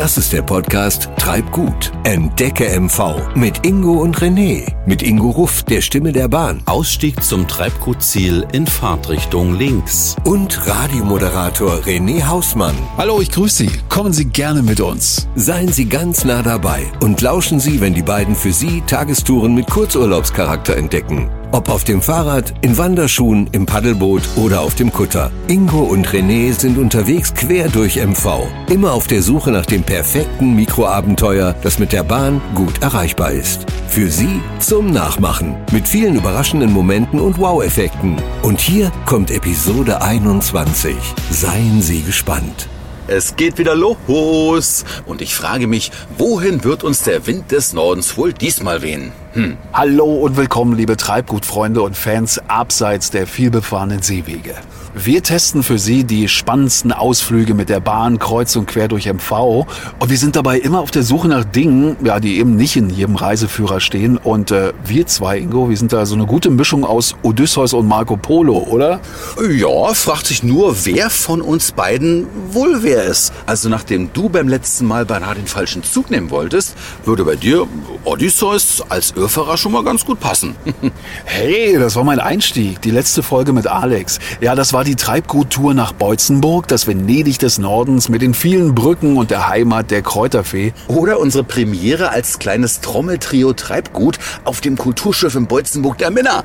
Das ist der Podcast Treibgut. Entdecke MV mit Ingo und René. Mit Ingo Ruff, der Stimme der Bahn. Ausstieg zum Treibgutziel in Fahrtrichtung links. Und Radiomoderator René Hausmann. Hallo, ich grüße Sie. Kommen Sie gerne mit uns. Seien Sie ganz nah dabei und lauschen Sie, wenn die beiden für Sie Tagestouren mit Kurzurlaubscharakter entdecken. Ob auf dem Fahrrad, in Wanderschuhen, im Paddelboot oder auf dem Kutter. Ingo und René sind unterwegs quer durch MV. Immer auf der Suche nach dem perfekten Mikroabenteuer, das mit der Bahn gut erreichbar ist. Für Sie zum Nachmachen. Mit vielen überraschenden Momenten und Wow-Effekten. Und hier kommt Episode 21. Seien Sie gespannt. Es geht wieder los. Und ich frage mich, wohin wird uns der Wind des Nordens wohl diesmal wehen? Hm. Hallo und willkommen, liebe Treibgutfreunde und Fans abseits der vielbefahrenen Seewege. Wir testen für Sie die spannendsten Ausflüge mit der Bahn kreuz und quer durch MV und wir sind dabei immer auf der Suche nach Dingen, ja, die eben nicht in jedem Reiseführer stehen und äh, wir zwei, Ingo, wir sind da so eine gute Mischung aus Odysseus und Marco Polo, oder? Ja, fragt sich nur, wer von uns beiden wohl wer ist. Also nachdem du beim letzten Mal beinahe den falschen Zug nehmen wolltest, würde bei dir Odysseus als Irrfahrer schon mal ganz gut passen. hey, das war mein Einstieg, die letzte Folge mit Alex. Ja, das war war die Treibguttour nach Beutzenburg, das Venedig des Nordens mit den vielen Brücken und der Heimat der Kräuterfee. Oder unsere Premiere als kleines Trommeltrio Treibgut auf dem Kulturschiff in Beutzenburg der Männer.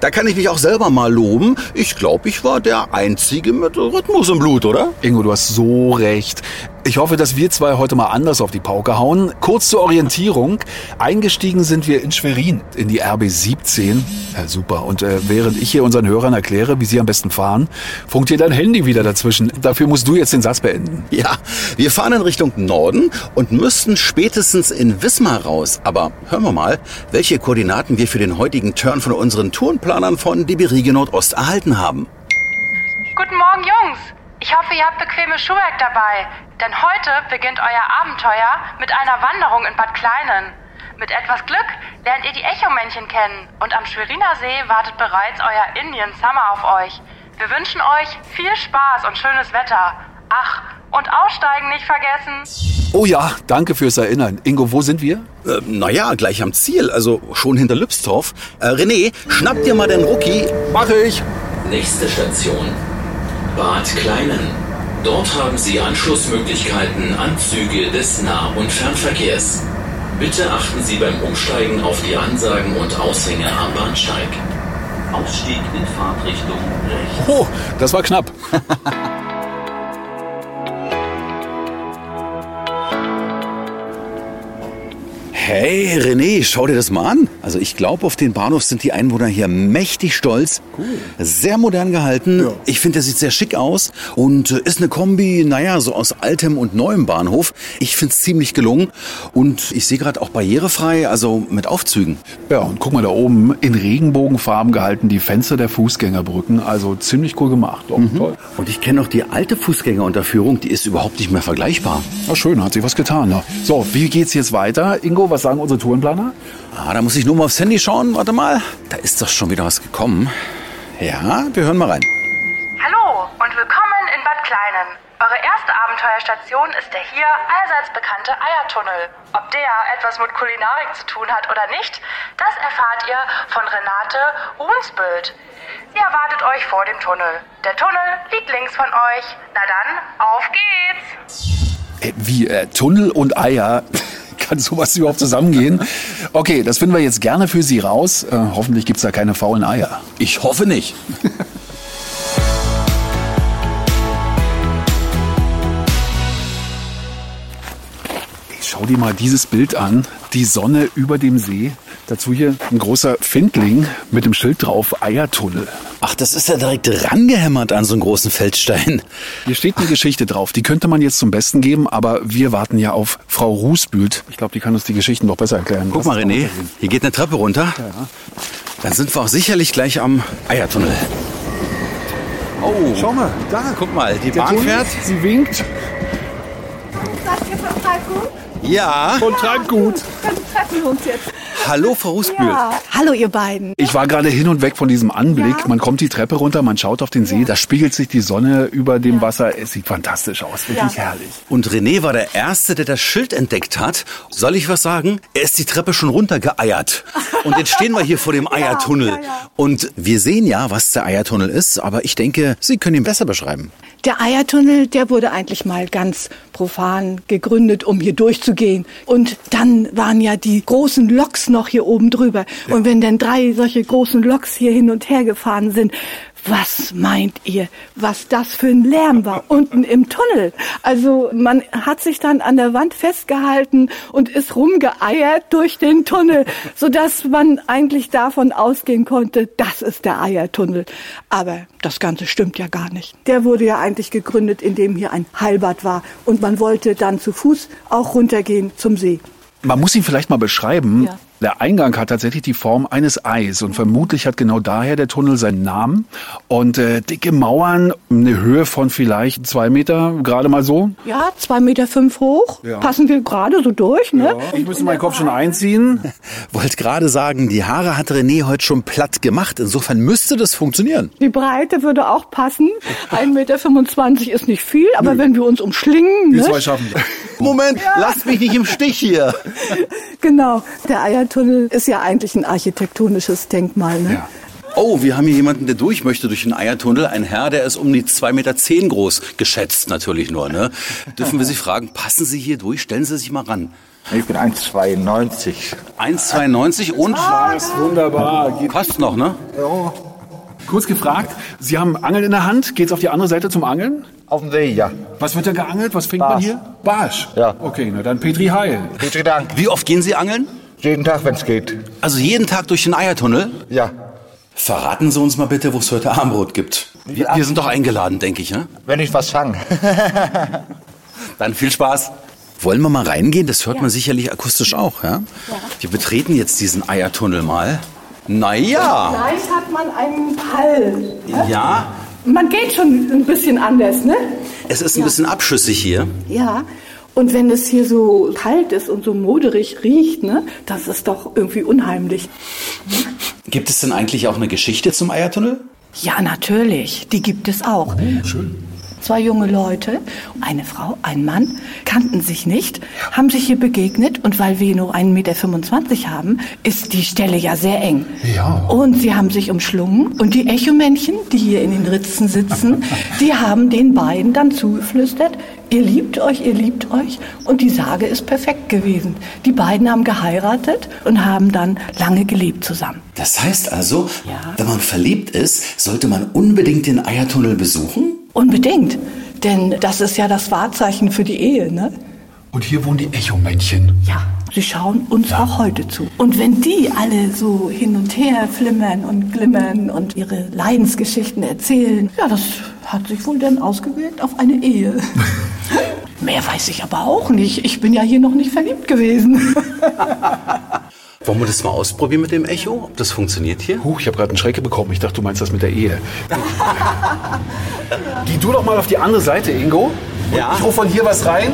Da kann ich mich auch selber mal loben. Ich glaube, ich war der Einzige mit Rhythmus im Blut, oder? Ingo, du hast so recht. Ich hoffe, dass wir zwei heute mal anders auf die Pauke hauen. Kurz zur Orientierung. Eingestiegen sind wir in Schwerin in die RB 17. Ja, super. Und äh, während ich hier unseren Hörern erkläre, wie sie am besten fahren, funkt hier dein Handy wieder dazwischen. Dafür musst du jetzt den Satz beenden. Ja, wir fahren in Richtung Norden und müssten spätestens in Wismar raus. Aber hören wir mal, welche Koordinaten wir für den heutigen Turn von unseren Tourenplanern von DB Riege Nordost erhalten haben. Guten Morgen, Jungs. Ich hoffe, ihr habt bequemes Schuhwerk dabei, denn heute beginnt euer Abenteuer mit einer Wanderung in Bad Kleinen. Mit etwas Glück lernt ihr die Echomännchen kennen und am Schweriner See wartet bereits euer Indian Summer auf euch. Wir wünschen euch viel Spaß und schönes Wetter. Ach, und Aussteigen nicht vergessen. Oh ja, danke fürs Erinnern. Ingo, wo sind wir? Äh, naja, gleich am Ziel, also schon hinter Lübstorf. Äh, René, schnapp dir mal den Rookie. Mach ich. Nächste Station, Bad Kleinen. Dort haben Sie Anschlussmöglichkeiten an Züge des Nah- und Fernverkehrs. Bitte achten Sie beim Umsteigen auf die Ansagen und Aushänge am Bahnsteig. Ausstieg in Fahrtrichtung rechts. Oh, das war knapp. Hey René, schau dir das mal an. Also ich glaube, auf den Bahnhof sind die Einwohner hier mächtig stolz. Cool. Sehr modern gehalten. Ja. Ich finde, der sieht sehr schick aus und äh, ist eine Kombi, naja, so aus altem und neuem Bahnhof. Ich finde es ziemlich gelungen und ich sehe gerade auch barrierefrei, also mit Aufzügen. Ja, und guck mal da oben, in Regenbogenfarben gehalten die Fenster der Fußgängerbrücken. Also ziemlich cool gemacht. Doch, mhm. toll. Und ich kenne noch die alte Fußgängerunterführung, die ist überhaupt nicht mehr vergleichbar. Na schön, hat sich was getan. Ja. So, wie geht's jetzt weiter? Ingo, was sagen unsere Tourenplaner? Ah, da muss ich nur mal aufs Handy schauen. Warte mal. Da ist doch schon wieder was gekommen. Ja, wir hören mal rein. Hallo und willkommen in Bad Kleinen. Eure erste Abenteuerstation ist der hier allseits bekannte Eiertunnel. Ob der etwas mit Kulinarik zu tun hat oder nicht, das erfahrt ihr von Renate Hunsbild. Sie erwartet euch vor dem Tunnel. Der Tunnel liegt links von euch. Na dann, auf geht's! Äh, wie äh, Tunnel und Eier? Kann sowas überhaupt zusammengehen? Okay, das finden wir jetzt gerne für Sie raus. Äh, hoffentlich es da keine faulen Eier. Ich hoffe nicht. Schau dir mal dieses Bild an. Die Sonne über dem See. Dazu hier ein großer Findling mit dem Schild drauf, Eiertunnel. Ach, das ist ja direkt rangehämmert an so einen großen Feldstein. Hier steht eine Geschichte drauf. Die könnte man jetzt zum Besten geben, aber wir warten ja auf Frau Rußbühlt. Ich glaube, die kann uns die Geschichten noch besser erklären. Guck mal, René, hier geht eine Treppe runter. Ja. Dann sind wir auch sicherlich gleich am Eiertunnel. Oh, schau mal, da. Guck mal, die Bahn Tunnel, fährt. Sie winkt. Sagt ihr von Treibgut? Ja. Von Treibgut. Treffen uns jetzt. Hallo, Frau Rusbühl. Ja. Hallo, ihr beiden. Ich war gerade hin und weg von diesem Anblick. Ja. Man kommt die Treppe runter, man schaut auf den See, da spiegelt sich die Sonne über dem Wasser. Es sieht fantastisch aus, wirklich Ja. herrlich. Und René war der Erste, der das Schild entdeckt hat. Soll ich was sagen? Er ist die Treppe schon runtergeeiert. Und jetzt stehen wir hier vor dem Eiertunnel. ja, ja. Und wir sehen ja, was der Eiertunnel ist, aber ich denke, Sie können ihn besser beschreiben. Der Eiertunnel, der wurde eigentlich mal ganz profan gegründet, um hier durchzugehen. Und dann waren ja die großen Loks noch hier oben drüber. Und wenn dann drei solche großen Loks hier hin und her gefahren sind, was meint ihr, was das für ein Lärm war unten im Tunnel? Also man hat sich dann an der Wand festgehalten und ist rumgeeiert durch den Tunnel, sodass man eigentlich davon ausgehen konnte, das ist der Eiertunnel. Aber das Ganze stimmt ja gar nicht. Der wurde ja eigentlich gegründet, indem hier ein Heilbad war und man wollte dann zu Fuß auch runtergehen zum See. Man muss ihn vielleicht mal beschreiben. Ja. Der Eingang hat tatsächlich die Form eines Eis und vermutlich hat genau daher der Tunnel seinen Namen. Und äh, dicke Mauern, eine Höhe von vielleicht zwei Meter, gerade mal so. Ja, zwei Meter fünf hoch, Ja. passen wir gerade so durch, ne? Ich müsste meinen Kopf schon einziehen. Wollte gerade sagen, die Haare hat René heute schon platt gemacht. Insofern müsste das funktionieren. Die Breite würde auch passen. 1,25 Meter ist nicht viel, aber wenn wir uns umschlingen, Wir ne? zwei schaffen. Moment, lasst mich nicht im Stich hier. genau, der Eiertunnel ist ja eigentlich ein architektonisches Denkmal. Ne? Ja. Oh, wir haben hier jemanden, der durch möchte durch den Eiertunnel. Ein Herr, der ist um die 2,10 Meter groß, geschätzt natürlich nur. Ne? Dürfen wir Sie fragen, passen Sie hier durch? Stellen Sie sich mal ran. Ich bin 1,92. 1,92 und Wunderbar. Geht passt noch, ne? Kurz gefragt, Sie haben Angeln in der Hand. Geht's auf die andere Seite zum Angeln? Auf dem See, ja. Was wird da geangelt? Was fängt man Barsch. hier? Barsch. Ja. Okay, na dann Petri Heil. Vielen Dank. Wie oft gehen Sie angeln? Jeden Tag, wenn es geht. Also jeden Tag durch den Eiertunnel? Ja. Verraten Sie uns mal bitte, wo es heute Armbrot gibt. Wir, wir sind doch eingeladen, denke ich, ne? Wenn ich was fange. Dann viel Spaß. Wollen wir mal reingehen? Das hört man sicherlich akustisch auch, ja? Wir betreten jetzt diesen Eiertunnel mal. Naja, Gleich hat man einen Pall. ja, Man geht schon ein bisschen anders, ne? es ist ein bisschen abschüssig hier. Ja. Und wenn es hier so kalt ist und so moderig riecht, ne, das ist doch irgendwie unheimlich. Gibt es denn eigentlich auch eine Geschichte zum Eiertunnel? Ja, natürlich. Die gibt es auch. Zwei junge Leute, eine Frau, ein Mann, kannten sich nicht, haben sich hier begegnet und weil wir nur 1,25 Meter haben, ist die Stelle ja sehr eng. Ja. Und sie haben sich umschlungen und die Echomännchen, die hier in den Ritzen sitzen, die haben den beiden dann zugeflüstert, ihr liebt euch, ihr liebt euch und die Sage ist perfekt gewesen. Die beiden haben geheiratet und haben dann lange gelebt zusammen. Das heißt also, Ja. wenn man verliebt ist, sollte man unbedingt den Eiertunnel besuchen? Unbedingt, denn das ist ja das Wahrzeichen für die Ehe, ne? Und hier wohnen die Echomännchen. Ja, sie schauen uns auch heute zu. Und wenn die alle so hin und her flimmern und glimmern und ihre Leidensgeschichten erzählen, ja, das hat sich wohl dann ausgewirkt auf eine Ehe. Mehr weiß ich aber auch nicht. Ich bin ja hier noch nicht verliebt gewesen. Wollen wir das mal ausprobieren mit dem Echo? Ob das funktioniert hier? Huch, ich habe gerade einen Schrecke bekommen. Ich dachte, du meinst das mit der Ehe. Geh du doch mal auf die andere Seite, Ingo. Und Ja. Ich rufe von hier was rein.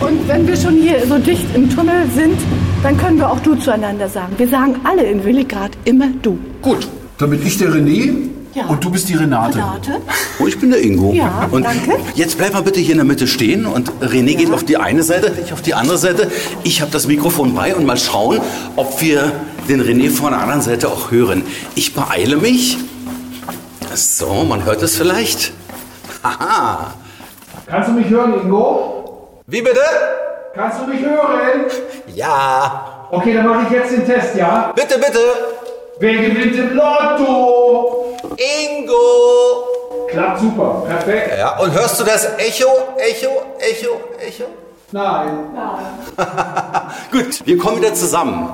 Und wenn wir schon hier so dicht im Tunnel sind, dann können wir auch du zueinander sagen. Wir sagen alle in Willigrad immer du. Gut, dann bin ich der René Ja. und du bist die Renate. Renate? Oh, ich bin der Ingo. Ja, und danke. Jetzt bleib mal bitte hier in der Mitte stehen und René geht auf die eine Seite, ich auf die andere Seite. Ich habe das Mikrofon bei und mal schauen, ob wir den René von der anderen Seite auch hören. Ich beeile mich. So, man hört es vielleicht. Haha. Kannst du mich hören, Ingo? Wie bitte? Kannst du mich hören? Ja. Okay, dann mache ich jetzt den Test, ja? Bitte, bitte. Wer gewinnt im Lotto? Ingo. Klappt super, perfekt. Ja, und hörst du das Echo, Echo, Echo, Echo? Nein. Gut, wir kommen wieder zusammen.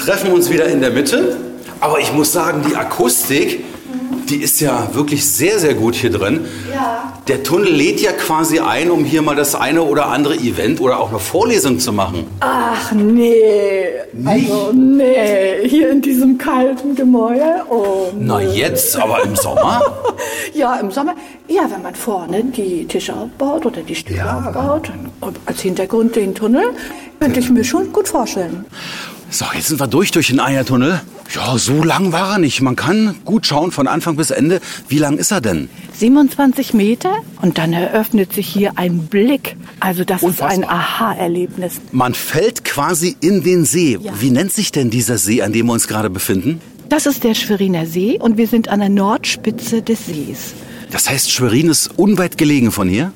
Treffen uns wieder in der Mitte. Aber ich muss sagen, die Akustik, die ist ja wirklich sehr, sehr gut hier drin. Ja. Der Tunnel lädt ja quasi ein, um hier mal das eine oder andere Event oder auch eine Vorlesung zu machen. Ach nee. Also nee, hier in diesem kalten Gemäuer. Oh, Na jetzt, aber im Sommer? Ja, im Sommer. Ja, wenn man vorne die Tische aufbaut oder die Stühle aufbaut und als Hintergrund den Tunnel, könnte ich mir schon gut vorstellen. So, jetzt sind wir durch durch den Eiertunnel. Ja, so lang war er nicht. Man kann gut schauen von Anfang bis Ende. Wie lang ist er denn? 27 Meter und dann eröffnet sich hier ein Blick. Also das Unfassbar. ist ein Aha-Erlebnis. Man fällt quasi in den See. Ja. Wie nennt sich denn dieser See, an dem wir uns gerade befinden? Das ist der Schweriner See und wir sind an der Nordspitze des Sees. Das heißt, Schwerin ist unweit gelegen von hier?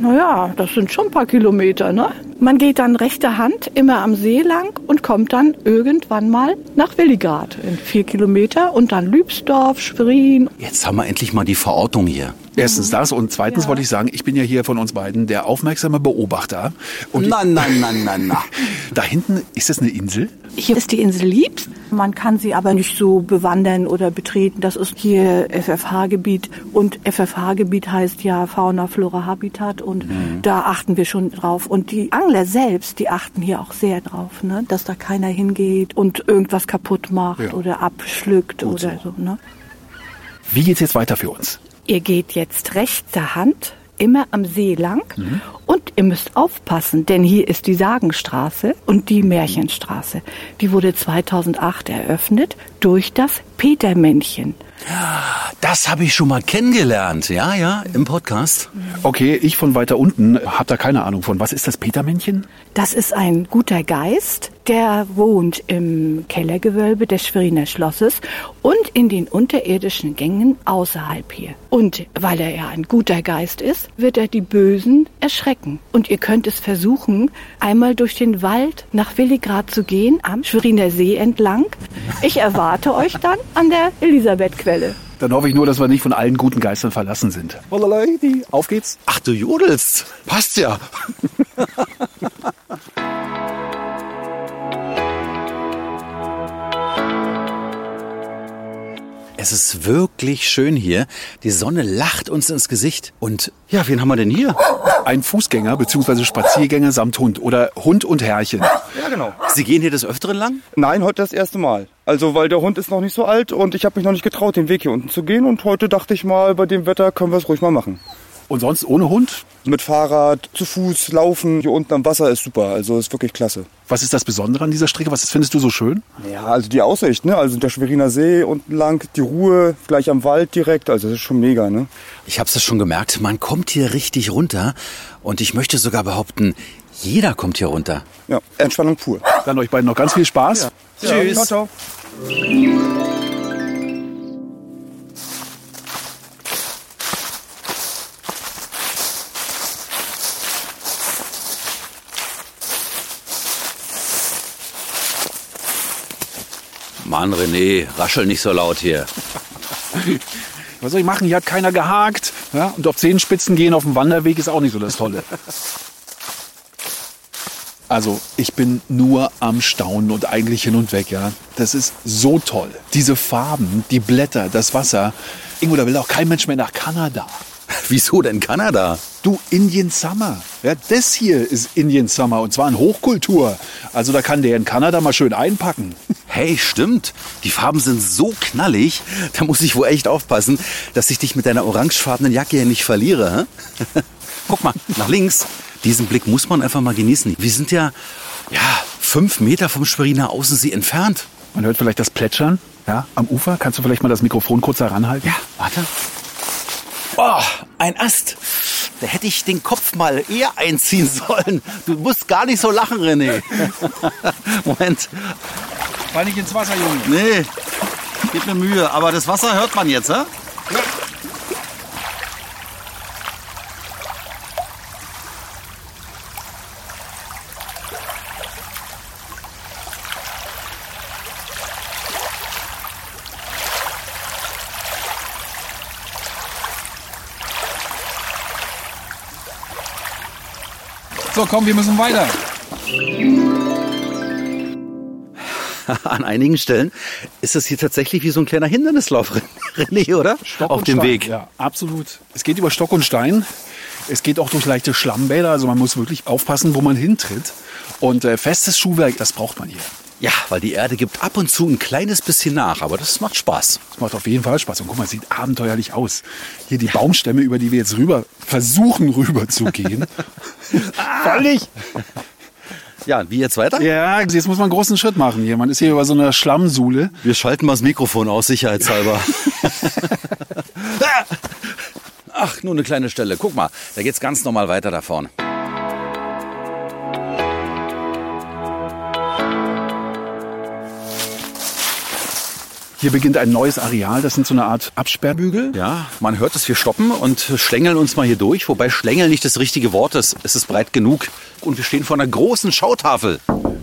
Naja, das sind schon ein paar Kilometer, ne? Man geht dann rechter Hand immer am See lang und kommt dann irgendwann mal nach Willigard in vier Kilometer und dann Lübsdorf, Schwerin. Jetzt haben wir endlich mal die Verortung hier. Erstens das und zweitens Ja. wollte ich sagen, ich bin ja hier von uns beiden der aufmerksame Beobachter. Und Na, na, na, na, na. da hinten, ist das eine Insel? Hier ist die Insel Liebs. Man kann sie aber nicht so bewandern oder betreten. Das ist hier FFH-Gebiet. Und FFH-Gebiet heißt ja Fauna, Flora, Habitat. Und da achten wir schon drauf. Und die Angler selbst, die achten hier auch sehr drauf, ne? dass da keiner hingeht und irgendwas kaputt macht Ja. oder abschlückt oder so. Ne? Wie geht's jetzt weiter für uns? Ihr geht jetzt rechter Hand immer am See lang und ihr müsst aufpassen, denn hier ist die Sagenstraße und die Märchenstraße. Die wurde 2008 eröffnet durch das Petermännchen. Das habe ich schon mal kennengelernt. Ja, ja, im Podcast. Okay, ich von weiter unten habe da keine Ahnung von. Was ist das Petermännchen? Das ist ein guter Geist, der wohnt im Kellergewölbe des Schweriner Schlosses und in den unterirdischen Gängen außerhalb hier. Und weil er ja ein guter Geist ist, wird er die Bösen erschrecken. Und ihr könnt es versuchen, einmal durch den Wald nach Willigrad zu gehen, am Schweriner See entlang. Ich erwarte euch dann an der Elisabethquelle. Dann hoffe ich nur, dass wir nicht von allen guten Geistern verlassen sind. Auf geht's. Ach, du jodelst. Passt ja. Es ist wirklich schön hier. Die Sonne lacht uns ins Gesicht. Und ja, wen haben wir denn hier? Ein Fußgänger bzw. Spaziergänger samt Hund oder Hund und Herrchen. Ja, genau. Sie gehen hier des Öfteren lang? Nein, heute das erste Mal. Also, weil der Hund ist noch nicht so alt und ich habe mich noch nicht getraut, den Weg hier unten zu gehen. Und heute dachte ich mal, bei dem Wetter können wir es ruhig mal machen. Und sonst ohne Hund? Mit Fahrrad, zu Fuß, laufen, hier unten am Wasser ist super. Also, ist wirklich klasse. Was ist das Besondere an dieser Strecke? Was findest du so schön? Ja, also die Aussicht, ne? Also der Schweriner See unten lang, die Ruhe, gleich am Wald direkt. Also, das ist schon mega, ne? Ich habe es schon gemerkt, man kommt hier richtig runter. Und ich möchte sogar behaupten, jeder kommt hier runter. Ja, Entspannung pur. Dann euch beiden noch ganz viel Spaß. Tschüss. Ciao, ciao. Mann, René, raschel nicht so laut hier. Was soll ich machen? Hier hat keiner gehakt. Ja? Und auf Zehenspitzen gehen auf dem Wanderweg ist auch nicht so das Tolle. Also, ich bin nur am Staunen und eigentlich hin und weg, ja. Das ist so toll. Diese Farben, die Blätter, das Wasser. Ingo, da will auch kein Mensch mehr nach Kanada. Wieso denn Kanada? Du, Indian Summer. Ja, das hier ist Indian Summer und zwar in Hochkultur. Also da kann der in Kanada mal schön einpacken. Hey, stimmt. Die Farben sind so knallig. Da muss ich wohl echt aufpassen, dass ich dich mit deiner orangefarbenen Jacke hier nicht verliere. Guck mal, nach links. Diesen Blick muss man einfach mal genießen. Wir sind ja, ja, fünf Meter vom Schweriner Außensee entfernt. Man hört vielleicht das Plätschern ja, am Ufer. Kannst du vielleicht mal das Mikrofon kurz heranhalten? Ja, warte. Oh, ein Ast. Da hätte ich den Kopf mal eher einziehen sollen. Du musst gar nicht so lachen, René. Moment. Fall nicht ins Wasser, Junge. Nee, gib mir Mühe. Aber das Wasser hört man jetzt, hä? So, komm, wir müssen weiter. An einigen Stellen ist es hier tatsächlich wie so ein kleiner Hindernislauf, René, oder? Stock Auf dem Stein. Weg. Ja, absolut. Es geht über Stock und Stein. Es geht auch durch leichte Schlammbäder. Also man muss wirklich aufpassen, wo man hintritt. Und äh, festes Schuhwerk, das braucht man hier. Ja, weil die Erde gibt ab und zu ein kleines bisschen nach, aber das macht Spaß. Das macht auf jeden Fall Spaß. Und guck mal, sieht abenteuerlich aus. Hier die Baumstämme, über die wir jetzt rüber versuchen rüber zu gehen. Voll nicht. Ja, wie jetzt weiter? Ja, jetzt muss man einen großen Schritt machen hier. Man ist hier über so einer Schlammsuhle. Wir schalten mal das Mikrofon aus, sicherheitshalber. Ach, nur eine kleine Stelle. Guck mal, da geht's ganz normal weiter da vorne. Hier beginnt ein neues Areal. Das sind so eine Art Absperrbügel. Ja, man hört es, wir stoppen und schlängeln uns mal hier durch. Wobei schlängeln nicht das richtige Wort ist. Es ist breit genug. Und wir stehen vor einer großen Schautafel.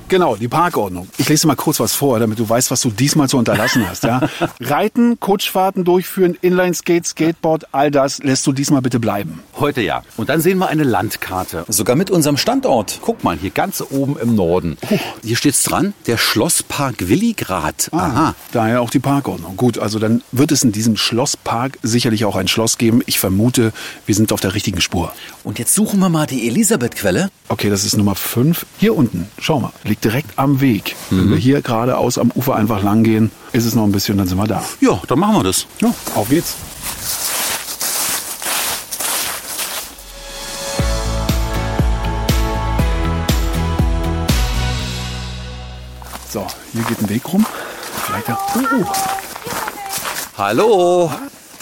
Genau, die Parkordnung. Ich lese mal kurz was vor, damit du weißt, was du diesmal zu unterlassen hast. Ja? Reiten, Kutschfahrten durchführen, Inline-Skate, Skateboard, all das lässt du diesmal bitte bleiben. Heute ja. Und dann sehen wir eine Landkarte. Sogar mit unserem Standort. Guck mal, hier ganz oben im Norden. Hier steht's dran, der Schlosspark Willigrad. Aha. Daher auch die Parkordnung. Gut, also dann wird es in diesem Schlosspark sicherlich auch ein Schloss geben. Ich vermute, wir sind auf der richtigen Spur. Und jetzt suchen wir mal die Elisabeth-Quelle. Okay, das ist Nummer 5. Hier unten, schau mal, liegt direkt am Weg. Wenn wir hier geradeaus am Ufer einfach lang gehen, ist es noch ein bisschen, dann sind wir da. Ja, dann machen wir das. Ja, auf geht's. So, hier geht ein Weg rum. Vielleicht ja. Oh, oh. Hallo.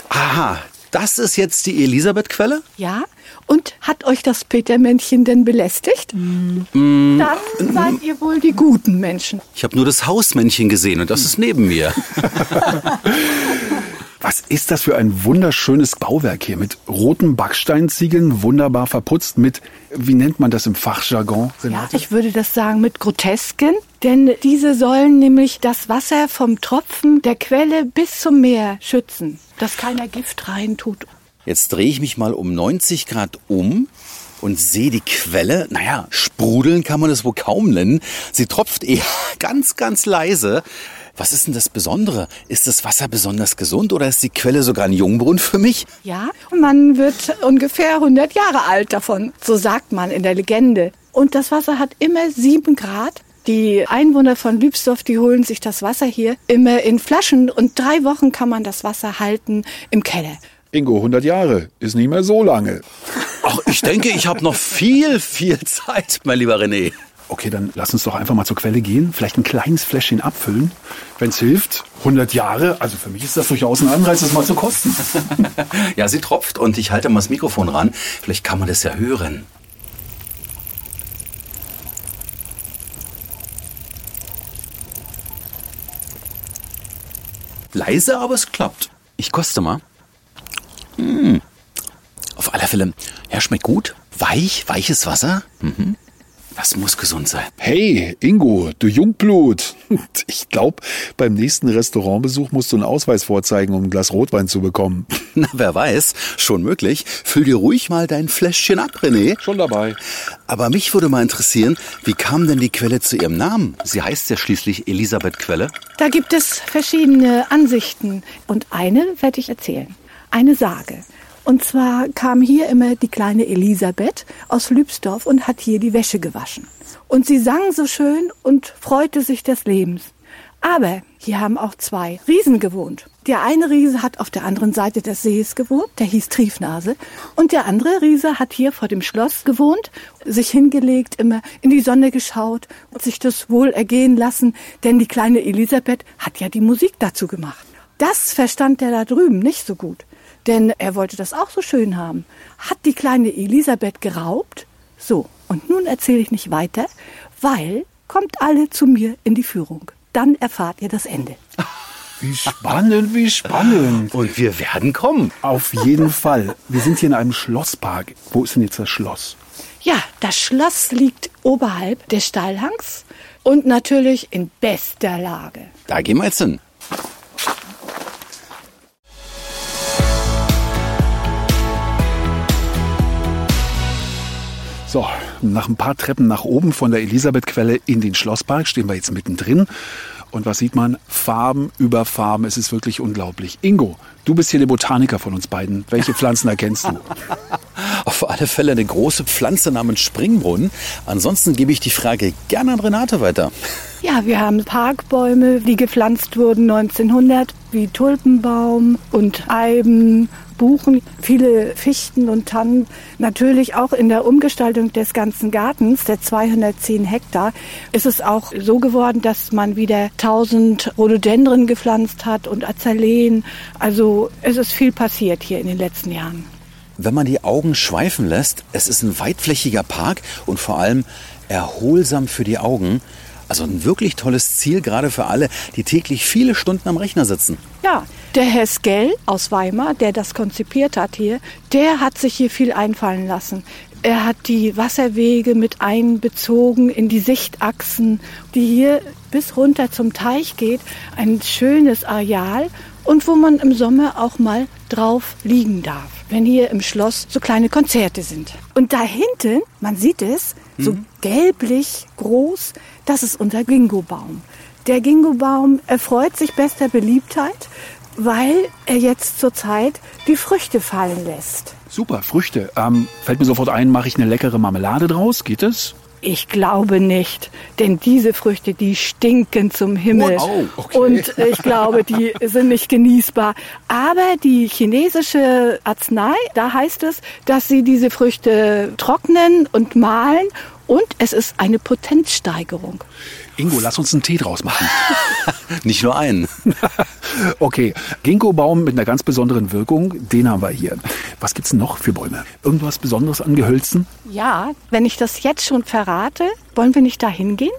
Aha, das ist jetzt die Elisabeth-Quelle? Ja? Und hat euch das Petermännchen denn belästigt? Mm. Dann seid ihr wohl die guten Menschen. Ich habe nur das Hausmännchen gesehen und das ist neben mir. Was ist das für ein wunderschönes Bauwerk hier mit roten Backsteinziegeln, wunderbar verputzt mit, wie nennt man das im Fachjargon? Ja, ich würde das sagen mit Grotesken, denn diese sollen nämlich das Wasser vom Tropfen der Quelle bis zum Meer schützen, dass keiner Gift reintut. Jetzt drehe ich mich mal um 90 Grad um und sehe die Quelle. Naja, sprudeln kann man es wohl kaum nennen. Sie tropft eher ganz, ganz leise. Was ist denn das Besondere? Ist das Wasser besonders gesund oder ist die Quelle sogar ein Jungbrunnen für mich? Ja, man wird ungefähr 100 Jahre alt davon, so sagt man in der Legende. Und das Wasser hat immer 7 Grad. Die Einwohner von Lübsdorf, die holen sich das Wasser hier immer in Flaschen und drei Wochen kann man das Wasser halten im Keller. Ingo, 100 Jahre, ist nicht mehr so lange. Ach, ich denke, ich habe noch viel, viel Zeit, mein lieber René. Okay, dann lass uns doch einfach mal zur Quelle gehen, vielleicht ein kleines Fläschchen abfüllen. Wenn es hilft, 100 Jahre, also für mich ist das durchaus ein Anreiz, das mal zu kosten. Ja, sie tropft und ich halte mal das Mikrofon ran. Vielleicht kann man das ja hören. Leise, aber es klappt. Ich koste mal. Mm. Auf alle Fälle, ja, schmeckt gut. Weich, weiches Wasser. Mhm. Das muss gesund sein. Hey, Ingo, du Jungblut. Ich glaube, beim nächsten Restaurantbesuch musst du einen Ausweis vorzeigen, um ein Glas Rotwein zu bekommen. Na, wer weiß, schon möglich. Füll dir ruhig mal dein Fläschchen ab, René. Schon dabei. Aber mich würde mal interessieren, wie kam denn die Quelle zu ihrem Namen? Sie heißt ja schließlich Elisabeth Quelle. Da gibt es verschiedene Ansichten und eine werde ich erzählen. Eine Sage. Und zwar kam hier immer die kleine Elisabeth aus Lübsdorf und hat hier die Wäsche gewaschen. Und sie sang so schön und freute sich des Lebens. Aber hier haben auch zwei Riesen gewohnt. Der eine Riese hat auf der anderen Seite des Sees gewohnt, der hieß Triefnase. Und der andere Riese hat hier vor dem Schloss gewohnt, sich hingelegt, immer in die Sonne geschaut und sich das wohl ergehen lassen, denn die kleine Elisabeth hat ja die Musik dazu gemacht. Das verstand der da drüben nicht so gut, denn er wollte das auch so schön haben. Hat die kleine Elisabeth geraubt? So, und nun erzähle ich nicht weiter, weil kommt alle zu mir in die Führung. Dann erfahrt ihr das Ende. Wie spannend, wie spannend. Und wir werden kommen. Auf jeden Fall. Wir sind hier in einem Schlosspark. Wo ist denn jetzt das Schloss? Ja, das Schloss liegt oberhalb des Steilhangs und natürlich in bester Lage. Da gehen wir jetzt hin. So, nach ein paar Treppen nach oben von der Elisabethquelle in den Schlosspark stehen wir jetzt mittendrin. Und was sieht man? Farben über Farben. Es ist wirklich unglaublich. Ingo, du bist hier der Botaniker von uns beiden. Welche Pflanzen erkennst du? Auf alle Fälle eine große Pflanze namens Springbrunnen. Ansonsten gebe ich die Frage gerne an Renate weiter. Ja, wir haben Parkbäume, die gepflanzt wurden 1900 wie Tulpenbaum und Eiben, Buchen, viele Fichten und Tannen. Natürlich auch in der Umgestaltung des ganzen Gartens, der 210 Hektar, ist es auch so geworden, dass man wieder 1000 Rhododendren gepflanzt hat und Azaleen. Also es ist viel passiert hier in den letzten Jahren. Wenn man die Augen schweifen lässt, es ist ein weitflächiger Park und vor allem erholsam für die Augen. Also ein wirklich tolles Ziel, gerade für alle, die täglich viele Stunden am Rechner sitzen. Ja, der Herr Skell aus Weimar, der das konzipiert hat hier, der hat sich hier viel einfallen lassen. Er hat die Wasserwege mit einbezogen in die Sichtachsen, die hier bis runter zum Teich geht. Ein schönes Areal und wo man im Sommer auch mal drauf liegen darf, wenn hier im Schloss so kleine Konzerte sind. Und da hinten, man sieht es, so gelblich groß, das ist unser Gingobaum. Der Gingobaum erfreut sich bester Beliebtheit, weil er jetzt zurzeit die Früchte fallen lässt. Super, Früchte. Ähm, fällt mir sofort ein, mache ich eine leckere Marmelade draus? Geht es? Ich glaube nicht, denn diese Früchte, die stinken zum Himmel. Oh, okay. Und ich glaube, die sind nicht genießbar. Aber die chinesische Arznei, da heißt es, dass sie diese Früchte trocknen und mahlen und es ist eine Potenzsteigerung. Ingo, lass uns einen Tee draus machen. Nicht nur einen. Okay, Ginkgo-Baum mit einer ganz besonderen Wirkung, den haben wir hier. Was gibt's denn noch für Bäume? Irgendwas Besonderes an Gehölzen? Ja, wenn ich das jetzt schon verrate, wollen wir nicht da hingehen?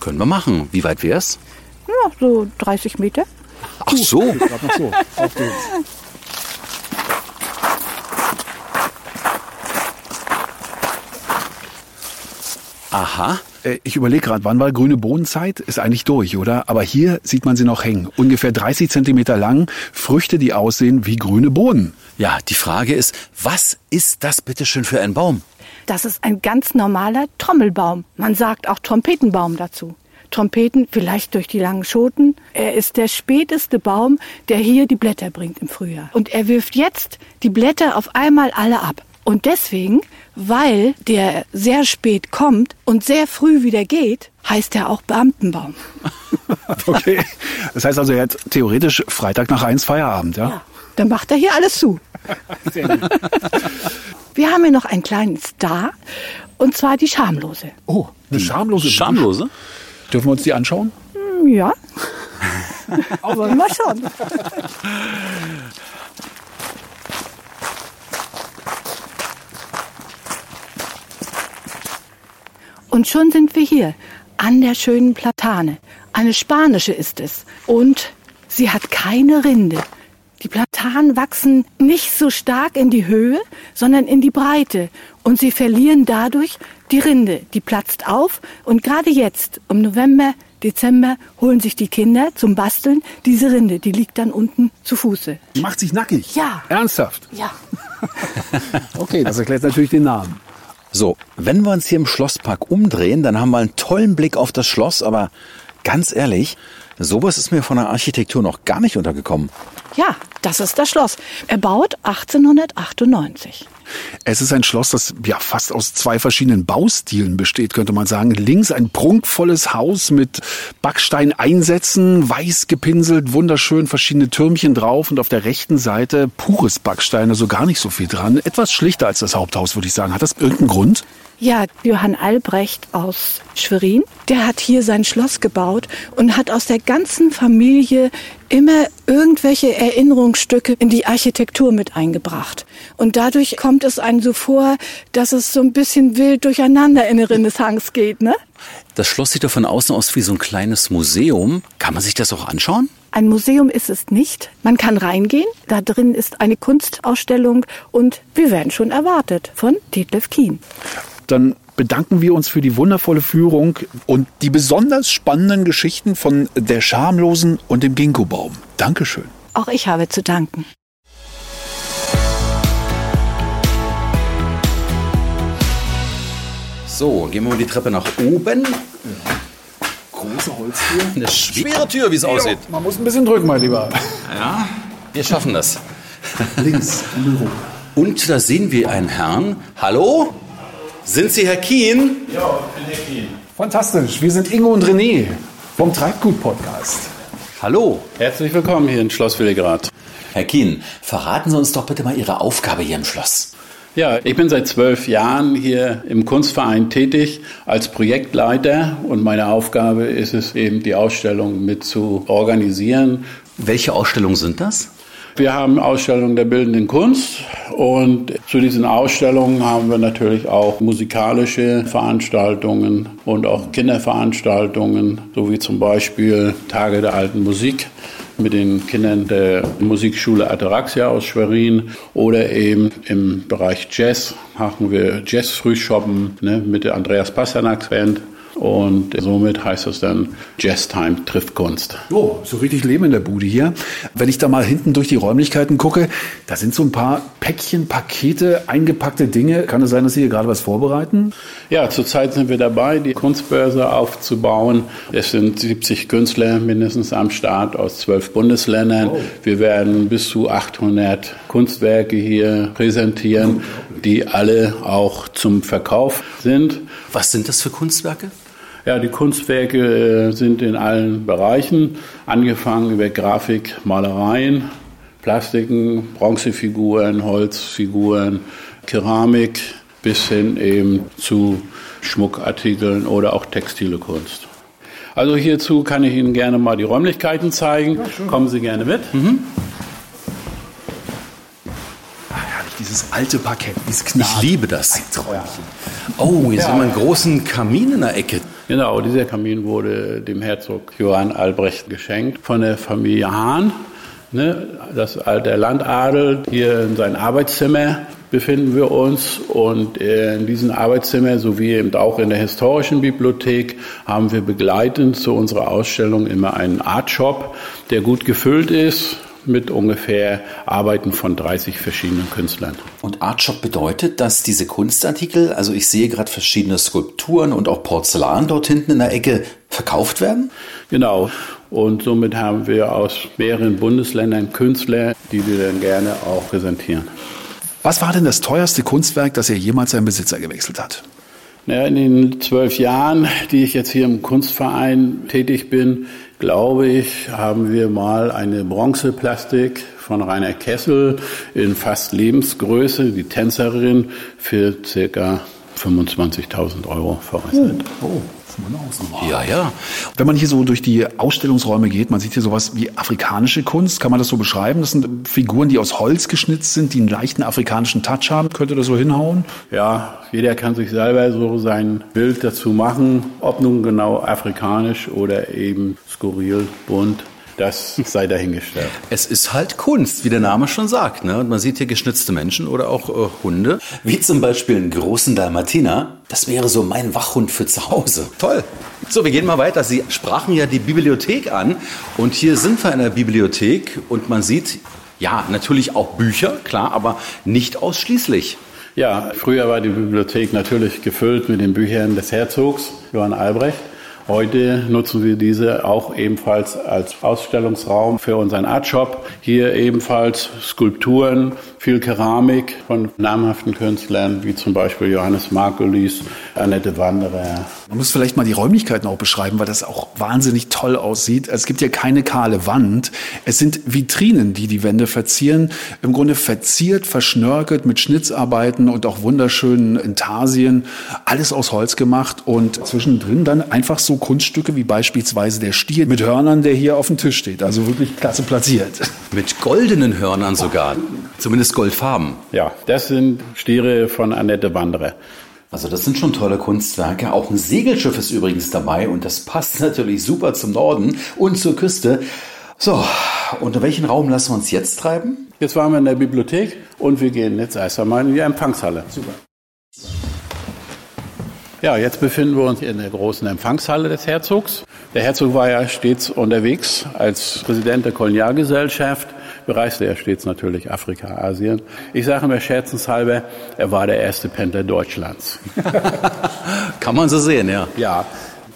Können wir machen. Wie weit wär's? Ja, so 30 Meter. Ach so. Noch so. Auf geht's. Aha. Äh, Ich überlege gerade, wann war grüne Bohnenzeit? Ist eigentlich durch, oder? Aber hier sieht man sie noch hängen. Ungefähr 30 Zentimeter lang. Früchte, die aussehen wie grüne Bohnen. Ja, die Frage ist, was ist das bitteschön für ein Baum? Das ist ein ganz normaler Trommelbaum. Man sagt auch Trompetenbaum dazu. Trompeten vielleicht durch die langen Schoten. Er ist der späteste Baum, der hier die Blätter bringt im Frühjahr. Und er wirft jetzt die Blätter auf einmal alle ab. Und deswegen, weil der sehr spät kommt und sehr früh wieder geht, heißt er auch Beamtenbaum. Okay. Das heißt also, er hat theoretisch Freitag nach eins Feierabend, ja? Dann macht er hier alles zu. Wir haben hier noch einen kleinen Star, und zwar die Schamlose. Oh, eine schamlose. Schamlose? Dürfen wir uns die anschauen? Hm, Ja. Wollen wir schon. Und schon sind wir hier an der schönen Platane. Eine spanische ist es. Und sie hat keine Rinde. Die Platanen wachsen nicht so stark in die Höhe, sondern in die Breite. Und sie verlieren dadurch die Rinde. Die platzt auf. Und gerade jetzt, im November, Dezember, holen sich die Kinder zum Basteln diese Rinde. Die liegt dann unten zu Fuße. Die macht sich nackig. Ja. Ernsthaft? Ja. Okay, das erklärt natürlich den Namen. So, wenn wir uns hier im Schlosspark umdrehen, dann haben wir einen tollen Blick auf das Schloss, aber ganz ehrlich, sowas ist mir von der Architektur noch gar nicht untergekommen. Ja, das ist das Schloss. Erbaut 1898. Es ist ein Schloss, das ja fast aus zwei verschiedenen Baustilen besteht, könnte man sagen. Links ein prunkvolles Haus mit Backsteineinsätzen, weiß gepinselt, wunderschön, verschiedene Türmchen drauf und auf der rechten Seite pures Backstein, also gar nicht so viel dran. Etwas schlichter als das Haupthaus, würde ich sagen. Hat das irgendeinen Grund? Ja, Johann Albrecht aus Schwerin, der hat hier sein Schloss gebaut und hat aus der ganzen Familie immer irgendwelche Erinnerungsstücke in die Architektur mit eingebracht. Und dadurch kommt es einem so vor, dass es so ein bisschen wild durcheinander in der Renaissance geht, ne? Das Schloss sieht doch von außen aus wie so ein kleines Museum. Kann man sich das auch anschauen? Ein Museum ist es nicht. Man kann reingehen. Da drin ist eine Kunstausstellung und wir werden schon erwartet von Detlef Kien. Dann bedanken wir uns für die wundervolle Führung und die besonders spannenden Geschichten von der Schamlosen und dem Ginkgo-Baum. Dankeschön. Auch ich habe zu danken. So, gehen wir mal die Treppe nach oben. Große Holztür. Eine schwere Tür, wie es aussieht. Man muss ein bisschen drücken, mein Lieber. Ja, wir schaffen das. Links Büro. Und da sehen wir einen Herrn. Hallo? Sind Sie Herr Kien? Fantastisch. Wir sind Ingo und René vom Treibgut-Podcast. Hallo. Herzlich willkommen hier in Schloss Willigrad. Herr Kien, verraten Sie uns doch bitte mal Ihre Aufgabe hier im Schloss. Ja, ich bin seit zwölf Jahren hier im Kunstverein tätig als Projektleiter und meine Aufgabe ist es eben, die Ausstellung mit zu organisieren. Welche Ausstellungen sind das? Wir haben Ausstellungen der bildenden Kunst und zu diesen Ausstellungen haben wir natürlich auch musikalische Veranstaltungen und auch Kinderveranstaltungen, so wie zum Beispiel Tage der alten Musik mit den Kindern der Musikschule Ataraxia aus Schwerin oder eben im Bereich Jazz machen wir Jazz-Frühschoppen ne, mit der Andreas Pasternaks Band und somit heißt es dann Jazz Time trifft Kunst. Oh, so richtig Leben in der Bude hier. Wenn ich da mal hinten durch die Räumlichkeiten gucke, da sind so ein paar Päckchen, Pakete, eingepackte Dinge. Kann es sein, dass Sie hier gerade was vorbereiten? Ja, zurzeit sind wir dabei, die Kunstbörse aufzubauen. Es sind 70 Künstler mindestens am Start aus zwölf Bundesländern. Oh. Wir werden bis zu 800 Kunstwerke hier präsentieren, die alle auch zum Verkauf sind. Was sind das für Kunstwerke? Ja, die Kunstwerke äh, sind in allen Bereichen, angefangen über Grafik, Malereien, Plastiken, Bronzefiguren, Holzfiguren, Keramik bis hin eben zu Schmuckartikeln oder auch textile Kunst. Also hierzu kann ich Ihnen gerne mal die Räumlichkeiten zeigen. Ja, Kommen Sie gerne mit. Mhm. Dieses alte Parkett, dieses Knarren. Ich liebe das. Oh, hier ja. sehen wir einen großen Kamin in der Ecke. Genau, dieser Kamin wurde dem Herzog Johann Albrecht geschenkt von der Familie Hahn. Ne, das, der Landadel hier in sein Arbeitszimmer befinden wir uns und in diesem Arbeitszimmer sowie eben auch in der historischen Bibliothek haben wir begleitend zu unserer Ausstellung immer einen Artshop, der gut gefüllt ist mit ungefähr Arbeiten von 30 verschiedenen Künstlern. Und Artshop bedeutet, dass diese Kunstartikel, also ich sehe gerade verschiedene Skulpturen und auch Porzellan dort hinten in der Ecke verkauft werden? Genau. Und somit haben wir aus mehreren Bundesländern Künstler, die wir dann gerne auch präsentieren. Was war denn das teuerste Kunstwerk, das er jemals seinen Besitzer gewechselt hat? Ja, in den zwölf Jahren, die ich jetzt hier im Kunstverein tätig bin, glaube ich, haben wir mal eine Bronzeplastik von Rainer Kessel in fast Lebensgröße, die Tänzerin, für circa 25.000 Euro veräußert. Oh. Oh. Ja, ja. Wenn man hier so durch die Ausstellungsräume geht, man sieht hier sowas wie afrikanische Kunst. Kann man das so beschreiben? Das sind Figuren, die aus Holz geschnitzt sind, die einen leichten afrikanischen Touch haben. Könnte das so hinhauen? Ja, jeder kann sich selber so sein Bild dazu machen, ob nun genau afrikanisch oder eben skurril, bunt. Das sei dahingestellt. Es ist halt Kunst, wie der Name schon sagt. Ne? Und man sieht hier geschnitzte Menschen oder auch äh, Hunde. Wie zum Beispiel einen großen Dalmatiner. Das wäre so mein Wachhund für zu Hause. Toll. So, wir gehen mal weiter. Sie sprachen ja die Bibliothek an. Und hier sind wir in der Bibliothek und man sieht, ja, natürlich auch Bücher, klar, aber nicht ausschließlich. Ja, früher war die Bibliothek natürlich gefüllt mit den Büchern des Herzogs, Johann Albrecht. Heute nutzen wir diese auch ebenfalls als Ausstellungsraum für unseren Artshop. Hier ebenfalls Skulpturen, viel Keramik von namhaften Künstlern, wie zum Beispiel Johannes Margulis, Annette Wanderer. Man muss vielleicht mal die Räumlichkeiten auch beschreiben, weil das auch wahnsinnig toll aussieht. Es gibt ja keine kahle Wand. Es sind Vitrinen, die die Wände verzieren. Im Grunde verziert, verschnörkelt mit Schnitzarbeiten und auch wunderschönen Intarsien. Alles aus Holz gemacht und zwischendrin dann einfach so Kunststücke wie beispielsweise der Stier mit Hörnern, der hier auf dem Tisch steht. Also wirklich klasse platziert. Mit goldenen Hörnern sogar. Zumindest goldfarben. Ja, das sind Stiere von Annette Wanderer. Also das sind schon tolle Kunstwerke. Auch ein Segelschiff ist übrigens dabei und das passt natürlich super zum Norden und zur Küste. So, unter welchen Raum lassen wir uns jetzt treiben? Jetzt waren wir in der Bibliothek und wir gehen jetzt erst einmal in die Empfangshalle. Super. Ja, jetzt befinden wir uns in der großen Empfangshalle des Herzogs. Der Herzog war ja stets unterwegs als Präsident der Kolonialgesellschaft, bereiste er stets natürlich Afrika, Asien. Ich sage mir scherzenshalber, er war der erste Pendler Deutschlands. Kann man so sehen, ja. Ja,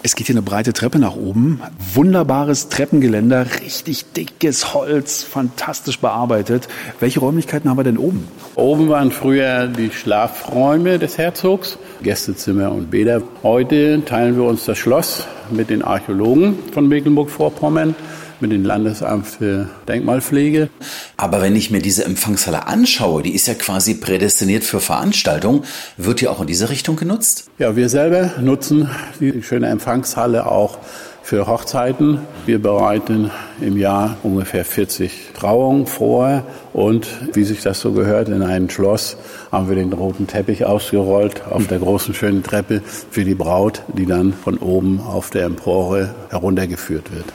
es geht hier eine breite Treppe nach oben. Wunderbares Treppengeländer, richtig dickes Holz, fantastisch bearbeitet. Welche Räumlichkeiten haben wir denn oben? Oben waren früher die Schlafräume des Herzogs, Gästezimmer und Bäder. Heute teilen wir uns das Schloss mit den Archäologen von Mecklenburg-Vorpommern. mit dem Landesamt für Denkmalpflege. Aber wenn ich mir diese Empfangshalle anschaue, die ist ja quasi prädestiniert für Veranstaltungen, wird die auch in diese Richtung genutzt? Ja, wir selber nutzen die schöne Empfangshalle auch für Hochzeiten. Wir bereiten im Jahr ungefähr 40 Trauungen vor und wie sich das so gehört, in einem Schloss haben wir den roten Teppich ausgerollt auf der großen schönen Treppe für die Braut, die dann von oben auf der Empore heruntergeführt wird.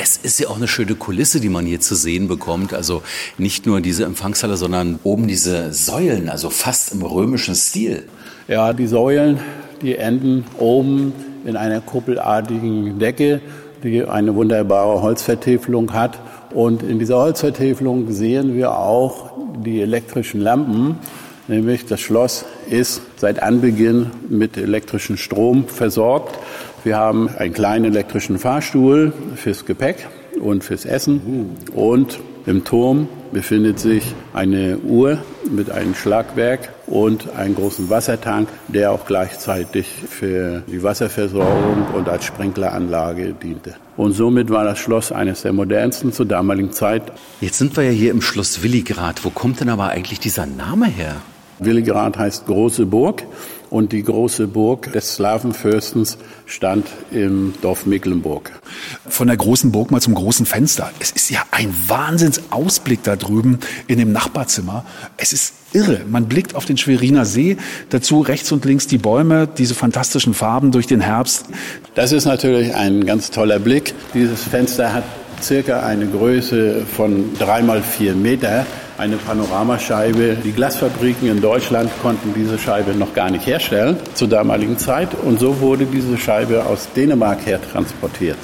Es ist ja auch eine schöne Kulisse, die man hier zu sehen bekommt. Also nicht nur diese Empfangshalle, sondern oben diese Säulen, also fast im römischen Stil. Ja, die Säulen, die enden oben in einer kuppelartigen Decke, die eine wunderbare Holzvertäfelung hat. Und in dieser Holzvertäfelung sehen wir auch die elektrischen Lampen, nämlich das Schloss ist seit Anbeginn mit elektrischem Strom versorgt. Wir haben einen kleinen elektrischen Fahrstuhl fürs Gepäck und fürs Essen und im Turm befindet sich eine Uhr mit einem Schlagwerk und einem großen Wassertank, der auch gleichzeitig für die Wasserversorgung und als Sprinkleranlage diente. Und somit war das Schloss eines der modernsten zur damaligen Zeit. Jetzt sind wir ja hier im Schloss Willigrad. Wo kommt denn aber eigentlich dieser Name her? Willigrad heißt große Burg und die große Burg des Slawenfürstens stand im Dorf Mecklenburg. Von der großen Burg mal zum großen Fenster. Es ist ja ein Wahnsinnsausblick da drüben in dem Nachbarzimmer. Es ist irre. Man blickt auf den Schweriner See, dazu rechts und links die Bäume, diese fantastischen Farben durch den Herbst. Das ist natürlich ein ganz toller Blick. Dieses Fenster hat circa eine Größe von drei mal vier Meter eine Panoramascheibe. Die Glasfabriken in Deutschland konnten diese Scheibe noch gar nicht herstellen zur damaligen Zeit und so wurde diese Scheibe aus Dänemark her transportiert.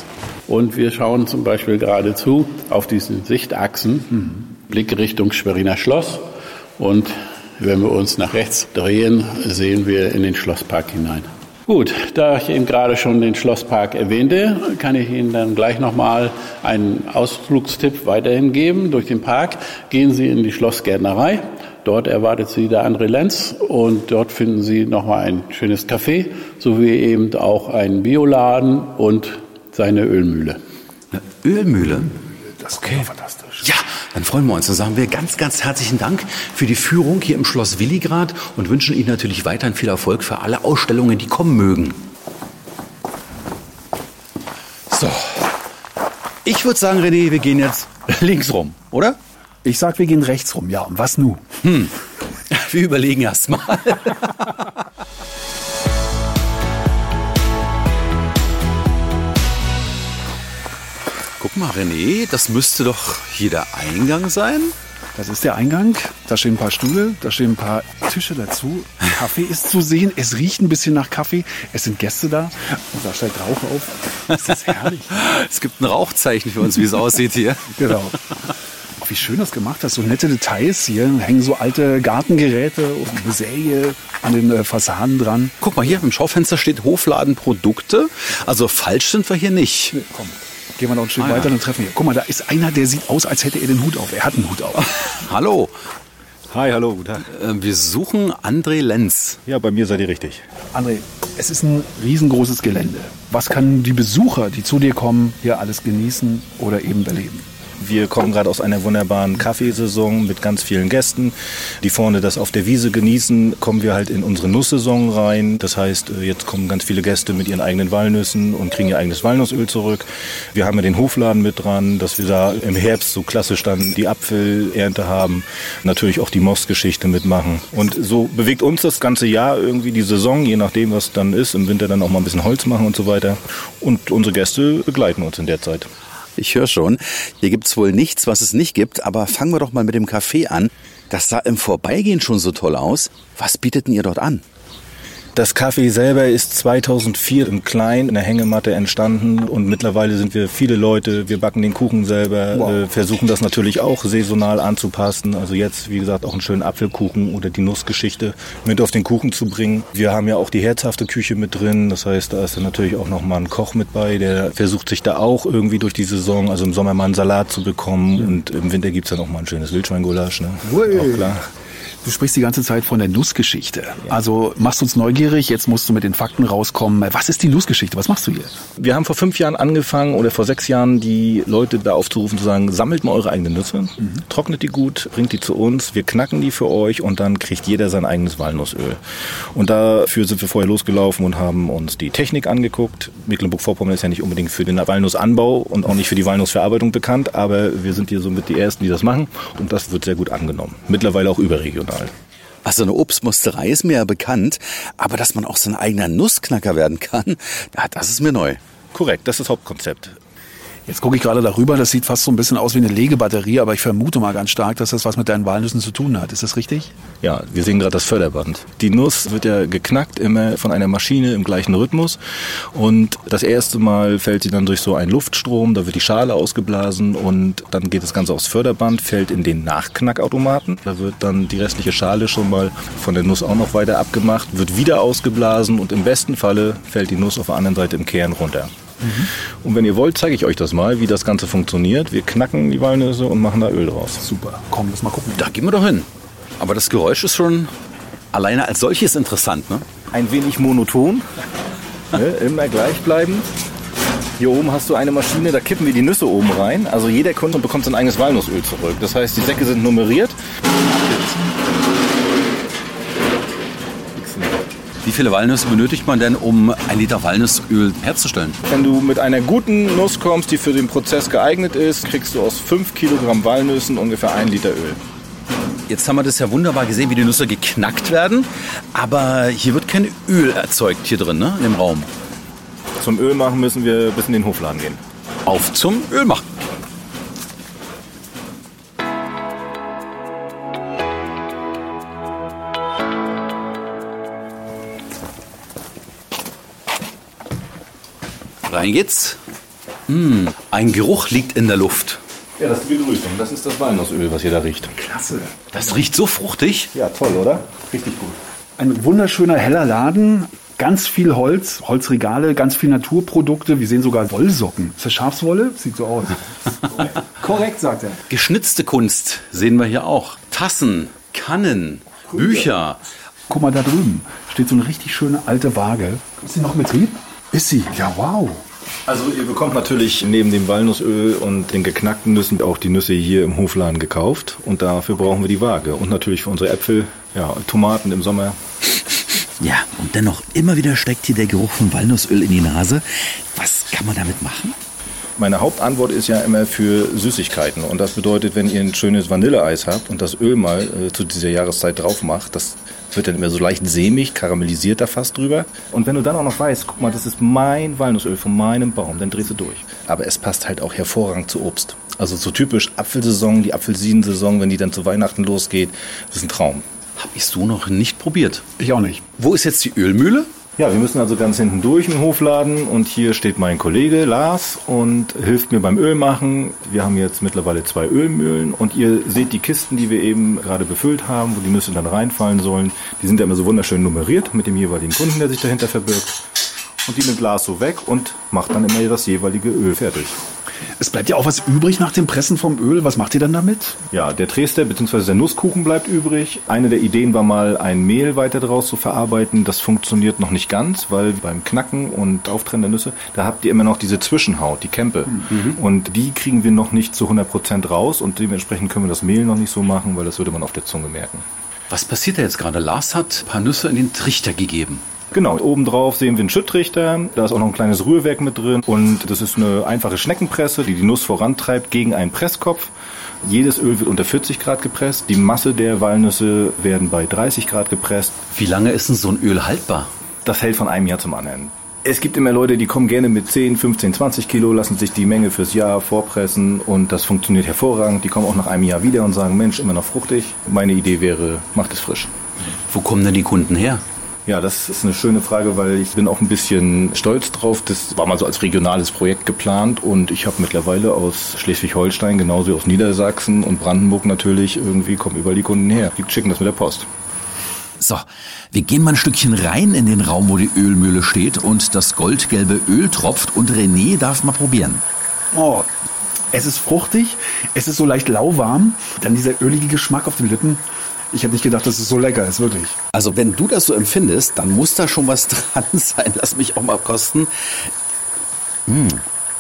Und wir schauen zum Beispiel geradezu auf diesen Sichtachsen, Blick Richtung Schweriner Schloss und wenn wir uns nach rechts drehen, sehen wir in den Schlosspark hinein. Gut, da ich eben gerade schon den Schlosspark erwähnte, kann ich Ihnen dann gleich nochmal einen Ausflugstipp weiterhin geben. Durch den Park gehen Sie in die Schlossgärtnerei. Dort erwartet Sie der André Lenz und dort finden Sie nochmal ein schönes Café sowie eben auch einen Bioladen und seine Ölmühle. Eine Ölmühle? Das okay. ist fantastisch. Dann freuen wir uns. Dann sagen wir ganz, ganz herzlichen Dank für die Führung hier im Schloss Willigrad und wünschen Ihnen natürlich weiterhin viel Erfolg für alle Ausstellungen, die kommen mögen. So. Ich würde sagen, René, wir gehen jetzt links rum, oder? Ich sag, wir gehen rechts rum. Ja, und was nu? Hm. Wir überlegen erst mal. Guck mal, René, das müsste doch hier der Eingang sein. Das ist der Eingang. Da stehen ein paar Stühle, da stehen ein paar Tische dazu. Kaffee ist zu sehen. Es riecht ein bisschen nach Kaffee. Es sind Gäste da. Und da steigt Rauch auf. Das ist herrlich. es gibt ein Rauchzeichen für uns, wie es aussieht hier. Genau. Wie schön das gemacht hast. So nette Details. Hier hängen so alte Gartengeräte und Säge an den äh, Fassaden dran. Guck mal, hier im Schaufenster steht Hofladen Produkte. Also falsch sind wir hier nicht. Nee, komm. Gehen wir noch ein Stück ah, weiter, ja. dann treffen wir. Guck mal, da ist einer, der sieht aus, als hätte er den Hut auf. Er hat einen Hut auf. hallo. Hi, hallo, guten Tag. Äh, wir suchen André Lenz. Ja, bei mir seid ihr richtig. André, es ist ein riesengroßes Gelände. Was kann die Besucher, die zu dir kommen, hier alles genießen oder eben erleben? Wir kommen gerade aus einer wunderbaren Kaffeesaison mit ganz vielen Gästen, die vorne das auf der Wiese genießen. Kommen wir halt in unsere Nusssaison rein. Das heißt, äh, jetzt kommen ganz viele Gäste mit ihren eigenen Walnüssen und kriegen ihr eigenes Walnussöl zurück. Wir haben ja den Hofladen mit dran, dass wir da im Herbst so klassisch dann die Apfelernte haben. Natürlich auch die Mostgeschichte mitmachen. Und so bewegt uns das ganze Jahr irgendwie die Saison, je nachdem, was dann ist. Im Winter dann auch mal ein bisschen Holz machen und so weiter. Und unsere Gäste begleiten uns in der Zeit. Ich höre schon. Hier gibt's wohl nichts, was es nicht gibt, aber fangen wir doch mal mit dem Kaffee an. Das sah im Vorbeigehen schon so toll aus. Was bietet denn ihr dort an? Das Café selber ist 2004 im Klein in der Hängematte entstanden und mittlerweile sind wir viele Leute. Wir backen den Kuchen selber, wow. äh, versuchen das natürlich auch saisonal anzupassen. Also jetzt, wie gesagt, auch einen schönen Apfelkuchen oder die Nussgeschichte mit auf den Kuchen zu bringen. Wir haben ja auch die herzhafte Küche mit drin. Das heißt, da ist dann natürlich auch noch mal ein Koch mit bei, der versucht sich da auch irgendwie durch die Saison, also im Sommer mal einen Salat zu bekommen und im Winter gibt's dann auch mal ein schönes Wildschweingulasch. Ne? Auch klar. Du sprichst die ganze Zeit von der Nussgeschichte. Also machst uns neugierig, jetzt musst du mit den Fakten rauskommen. Was ist die Nussgeschichte? Was machst du hier? Wir haben vor fünf Jahren angefangen oder vor sechs Jahren die Leute da aufzurufen, zu sagen, sammelt mal eure eigenen Nüsse, trocknet die gut, bringt die zu uns, wir knacken die für euch und dann kriegt jeder sein eigenes Walnussöl. Und dafür sind wir vorher losgelaufen und haben uns die Technik angeguckt. Mecklenburg-Vorpommern ist ja nicht unbedingt für den Walnussanbau und auch nicht für die Walnussverarbeitung bekannt, aber wir sind hier somit die Ersten, die das machen und das wird sehr gut angenommen. Mittlerweile auch überregional. Also eine Obstmusterei ist mir ja bekannt, aber dass man auch so ein eigener Nussknacker werden kann, ja, das ist mir neu. Korrekt, das ist das Hauptkonzept. Jetzt gucke ich gerade darüber, das sieht fast so ein bisschen aus wie eine Legebatterie, aber ich vermute mal ganz stark, dass das was mit deinen Walnüssen zu tun hat. Ist das richtig? Ja, wir sehen gerade das Förderband. Die Nuss wird ja geknackt immer von einer Maschine im gleichen Rhythmus und das erste Mal fällt sie dann durch so einen Luftstrom, da wird die Schale ausgeblasen und dann geht das Ganze aufs Förderband, fällt in den Nachknackautomaten. Da wird dann die restliche Schale schon mal von der Nuss auch noch weiter abgemacht, wird wieder ausgeblasen und im besten Falle fällt die Nuss auf der anderen Seite im Kern runter. Und wenn ihr wollt, zeige ich euch das mal, wie das Ganze funktioniert. Wir knacken die Walnüsse und machen da Öl draus. Super. Komm, lass mal gucken. Da gehen wir doch hin. Aber das Geräusch ist schon alleine als solches interessant, ne? Ein wenig monoton, ne, immer gleichbleibend. Hier oben hast du eine Maschine, da kippen wir die Nüsse oben rein. Also jeder Kunde bekommt sein eigenes Walnussöl zurück. Das heißt, die Säcke sind nummeriert. Wie viele Walnüsse benötigt man denn, um ein Liter Walnussöl herzustellen? Wenn du mit einer guten Nuss kommst, die für den Prozess geeignet ist, kriegst du aus 5 Kilogramm Walnüssen ungefähr 1 Liter Öl. Jetzt haben wir das ja wunderbar gesehen, wie die Nüsse geknackt werden. Aber hier wird kein Öl erzeugt hier drin, ne, im Raum. Zum Öl machen müssen wir bis in den Hofladen gehen. Auf zum Öl machen. Rein geht's. Hm, ein Geruch liegt in der Luft. Ja, das ist die Begrüßung. Das ist das Walnussöl, was ihr da riecht. Klasse. Das riecht so fruchtig. Ja, toll, oder? Richtig gut. Ein wunderschöner heller Laden, ganz viel Holz, Holzregale, ganz viel Naturprodukte. Wir sehen sogar Wollsocken. Ist das Schafswolle? Sieht so aus. Korrekt, sagt er. Geschnitzte Kunst sehen wir hier auch. Tassen, Kannen, Bücher. Guck mal, da drüben steht so eine richtig schöne alte Waage. Ist sie noch in Betrieb? Ist sie? Ja, wow. Also ihr bekommt natürlich neben dem Walnussöl und den geknackten Nüssen auch die Nüsse hier im Hofladen gekauft. Und dafür brauchen wir die Waage. Und natürlich für unsere Äpfel, ja, Tomaten im Sommer. Ja, und dennoch immer wieder steckt hier der Geruch von Walnussöl in die Nase. Was kann man damit machen? Meine Hauptantwort ist ja immer für Süßigkeiten. Und das bedeutet, wenn ihr ein schönes Vanilleeis habt und das Öl mal äh, zu dieser Jahreszeit drauf macht, das wird dann immer so leicht sämig, karamellisiert da fast drüber. Und wenn du dann auch noch weißt, guck mal, das ist mein Walnussöl von meinem Baum, dann drehst du durch. Aber es passt halt auch hervorragend zu Obst. Also so typisch Apfelsaison, die Apfelsinensaison, wenn die dann zu Weihnachten losgeht, das ist ein Traum. Hab ich so noch nicht probiert. Ich auch nicht. Wo ist jetzt die Ölmühle? Ja, wir müssen also ganz hinten durch im Hofladen und hier steht mein Kollege Lars und hilft mir beim Ölmachen. Wir haben jetzt mittlerweile zwei Ölmühlen und ihr seht die Kisten, die wir eben gerade befüllt haben, wo die Nüsse dann reinfallen sollen. Die sind ja immer so wunderschön nummeriert mit dem jeweiligen Kunden, der sich dahinter verbirgt. Und die nimmt Lars so weg und macht dann immer das jeweilige Öl fertig. Es bleibt ja auch was übrig nach dem Pressen vom Öl. Was macht ihr dann damit? Ja, der Dresder bzw. der Nusskuchen bleibt übrig. Eine der Ideen war mal, ein Mehl weiter draus zu verarbeiten. Das funktioniert noch nicht ganz, weil beim Knacken und Auftrennen der Nüsse, da habt ihr immer noch diese Zwischenhaut, die Kämpe. Und die kriegen wir noch nicht zu 100% raus und dementsprechend können wir das Mehl noch nicht so machen, weil das würde man auf der Zunge merken. Was passiert da jetzt gerade? Lars hat ein paar Nüsse in den Trichter gegeben. Genau, obendrauf sehen wir einen Schüttrichter, da ist auch noch ein kleines Rührwerk mit drin und das ist eine einfache Schneckenpresse, die die Nuss vorantreibt gegen einen Presskopf. Jedes Öl wird unter 40 Grad gepresst, die Masse der Walnüsse werden bei 30 Grad gepresst. Wie lange ist denn so ein Öl haltbar? Das hält von einem Jahr zum anderen. Es gibt immer Leute, die kommen gerne mit 10, 15, 20 Kilo, lassen sich die Menge fürs Jahr vorpressen und das funktioniert hervorragend. Die kommen auch nach einem Jahr wieder und sagen, Mensch, immer noch fruchtig. Meine Idee wäre, macht es frisch. Wo kommen denn die Kunden her? Ja, das ist eine schöne Frage, weil ich bin auch ein bisschen stolz drauf. Das war mal so als regionales Projekt geplant und ich habe mittlerweile aus Schleswig-Holstein, genauso aus Niedersachsen und Brandenburg natürlich, irgendwie kommen überall die Kunden her. Die schicken das mit der Post. So, wir gehen mal ein Stückchen rein in den Raum, wo die Ölmühle steht und das goldgelbe Öl tropft und René darf mal probieren. Oh, es ist fruchtig, es ist so leicht lauwarm, dann dieser ölige Geschmack auf den Lippen. Ich hätte nicht gedacht, dass es so lecker ist, wirklich. Also wenn du das so empfindest, dann muss da schon was dran sein. Lass mich auch mal kosten. Mm,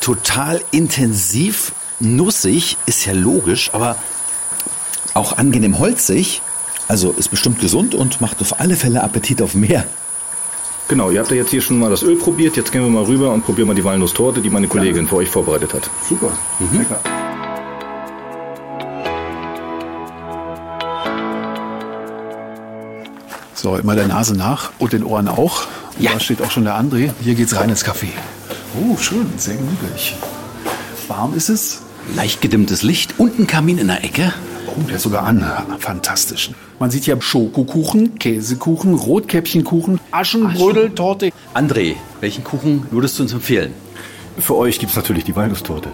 total intensiv, nussig, ist ja logisch, aber auch angenehm holzig. Also ist bestimmt gesund und macht auf alle Fälle Appetit auf mehr. Genau, ihr habt ja jetzt hier schon mal das Öl probiert. Jetzt gehen wir mal rüber und probieren mal die Walnusstorte, die meine Kollegin für euch vorbereitet hat. Super. Lecker. So, immer der Nase nach und den Ohren auch. Und Da steht auch schon der André. Hier geht's rein ins Café. Oh, schön, sehr gemütlich. Warm ist es. Leicht gedimmtes Licht und ein Kamin in der Ecke. Oh, der ist sogar an. Fantastisch. Man sieht hier Schokokuchen, Käsekuchen, Rotkäppchenkuchen, Aschenbrödeltorte. André, welchen Kuchen würdest du uns empfehlen? Für euch gibt's natürlich die Walnusstorte.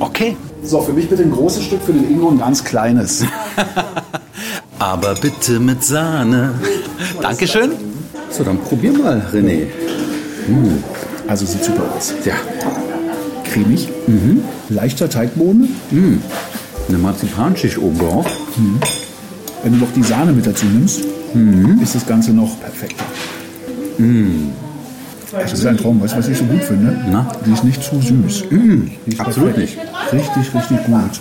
Okay. So, für mich bitte ein großes Stück, für den Ingo ein ganz kleines. Aber bitte mit Sahne. Dankeschön. So, dann probier mal, René. Also sieht super aus. Ja, Cremig, leichter Teigboden. eine Marzipanschicht oben drauf. Wenn du noch die Sahne mit dazu nimmst, ist das Ganze noch perfekter. Das ist ein Traum, weißt du, was ich so gut finde? Na? Die ist nicht zu süß. Die ist absolut perfekt. Richtig, richtig gut.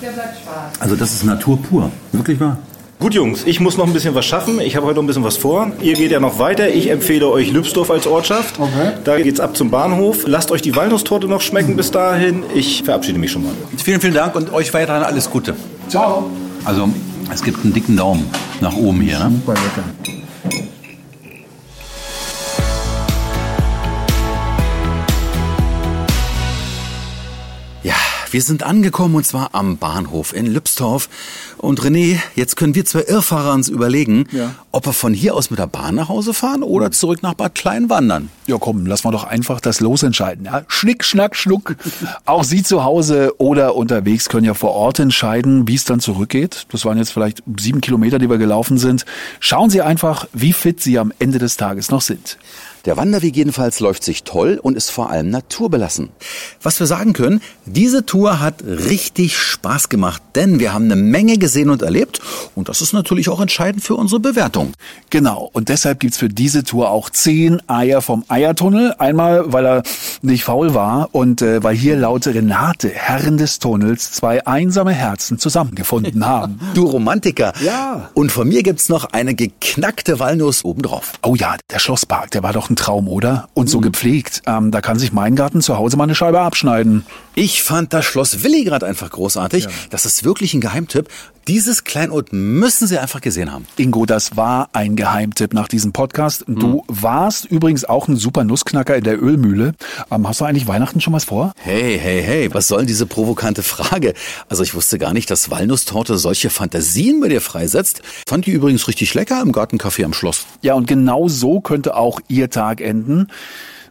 Also das ist Natur pur. Wirklich wahr. Gut, Jungs, ich muss noch ein bisschen was schaffen. Ich habe heute noch ein bisschen was vor. Ihr geht ja noch weiter. Ich empfehle euch Lübsdorf als Ortschaft. Okay. Da geht's ab zum Bahnhof. Lasst euch die Walnusstorte noch schmecken bis dahin. Ich verabschiede mich schon mal. Vielen, vielen Dank und euch weiterhin alles Gute. Ciao. Also, es gibt einen dicken Daumen nach oben hier. Ne? Super lecker. Wir sind angekommen und zwar am Bahnhof in Lübsdorf. Und René, jetzt können wir zwei Irrfahrer uns überlegen, Ja. ob wir von hier aus mit der Bahn nach Hause fahren oder zurück nach Bad Klein wandern. Ja, komm, lass mal doch einfach das Los entscheiden. Ja? Schnick, schnack, schnuck. Auch Sie zu Hause oder unterwegs können ja vor Ort entscheiden, wie es dann zurückgeht. Das waren jetzt vielleicht sieben Kilometer, die wir gelaufen sind. Schauen Sie einfach, wie fit Sie am Ende des Tages noch sind. Der Wanderweg jedenfalls läuft sich toll und ist vor allem naturbelassen. Was wir sagen können, diese Tour hat richtig Spaß gemacht, denn wir haben eine Menge gesehen und erlebt und das ist natürlich auch entscheidend für unsere Bewertung. Genau, und deshalb gibt's für diese Tour auch zehn Eier vom Eiertunnel. Einmal, weil er nicht faul war und äh, weil hier laut Renate, Herren des Tunnels, zwei einsame Herzen zusammengefunden haben. Du Romantiker. Ja. Und von mir gibt's noch eine geknackte Walnuss obendrauf. Oh ja, der Schlosspark, der war doch ein Traum, oder? Und so gepflegt. Ähm, da kann sich mein Garten zu Hause mal eine Scheibe abschneiden. Ich fand das Schloss Willigrad einfach großartig. Das ist wirklich ein Geheimtipp. Dieses Kleinod müssen Sie einfach gesehen haben. Ingo, das war ein Geheimtipp nach diesem Podcast. Du warst übrigens auch ein super Nussknacker in der Ölmühle. Ähm, hast du eigentlich Weihnachten schon was vor? Hey, hey, hey, was soll denn diese provokante Frage? Also ich wusste gar nicht, dass Walnusstorte solche Fantasien bei dir freisetzt. Fand die übrigens richtig lecker im Gartencafé am Schloss. Ja, und genau so könnte auch Ihr Tag enden.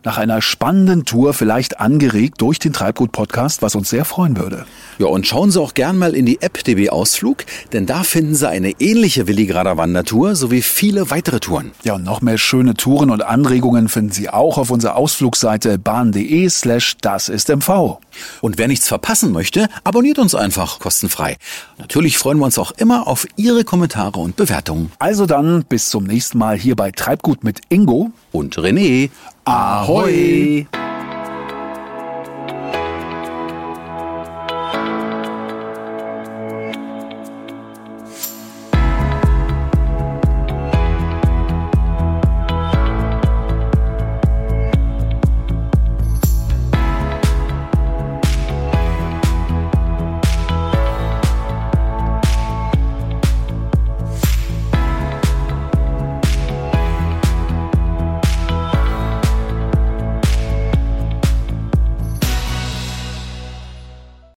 Nach einer spannenden Tour, vielleicht angeregt durch den Treibgut-Podcast, was uns sehr freuen würde. Ja, und schauen Sie auch gern mal in die App DB Ausflug, denn da finden Sie eine ähnliche Willigrader Wandertour sowie viele weitere Touren. Ja, und noch mehr schöne Touren und Anregungen finden Sie auch auf unserer Ausflugsseite bahn.de slash das ist MV. Und wer nichts verpassen möchte, abonniert uns einfach kostenfrei. Natürlich freuen wir uns auch immer auf Ihre Kommentare und Bewertungen. Also dann bis zum nächsten Mal hier bei Treibgut mit Ingo. Und René, Ahoi.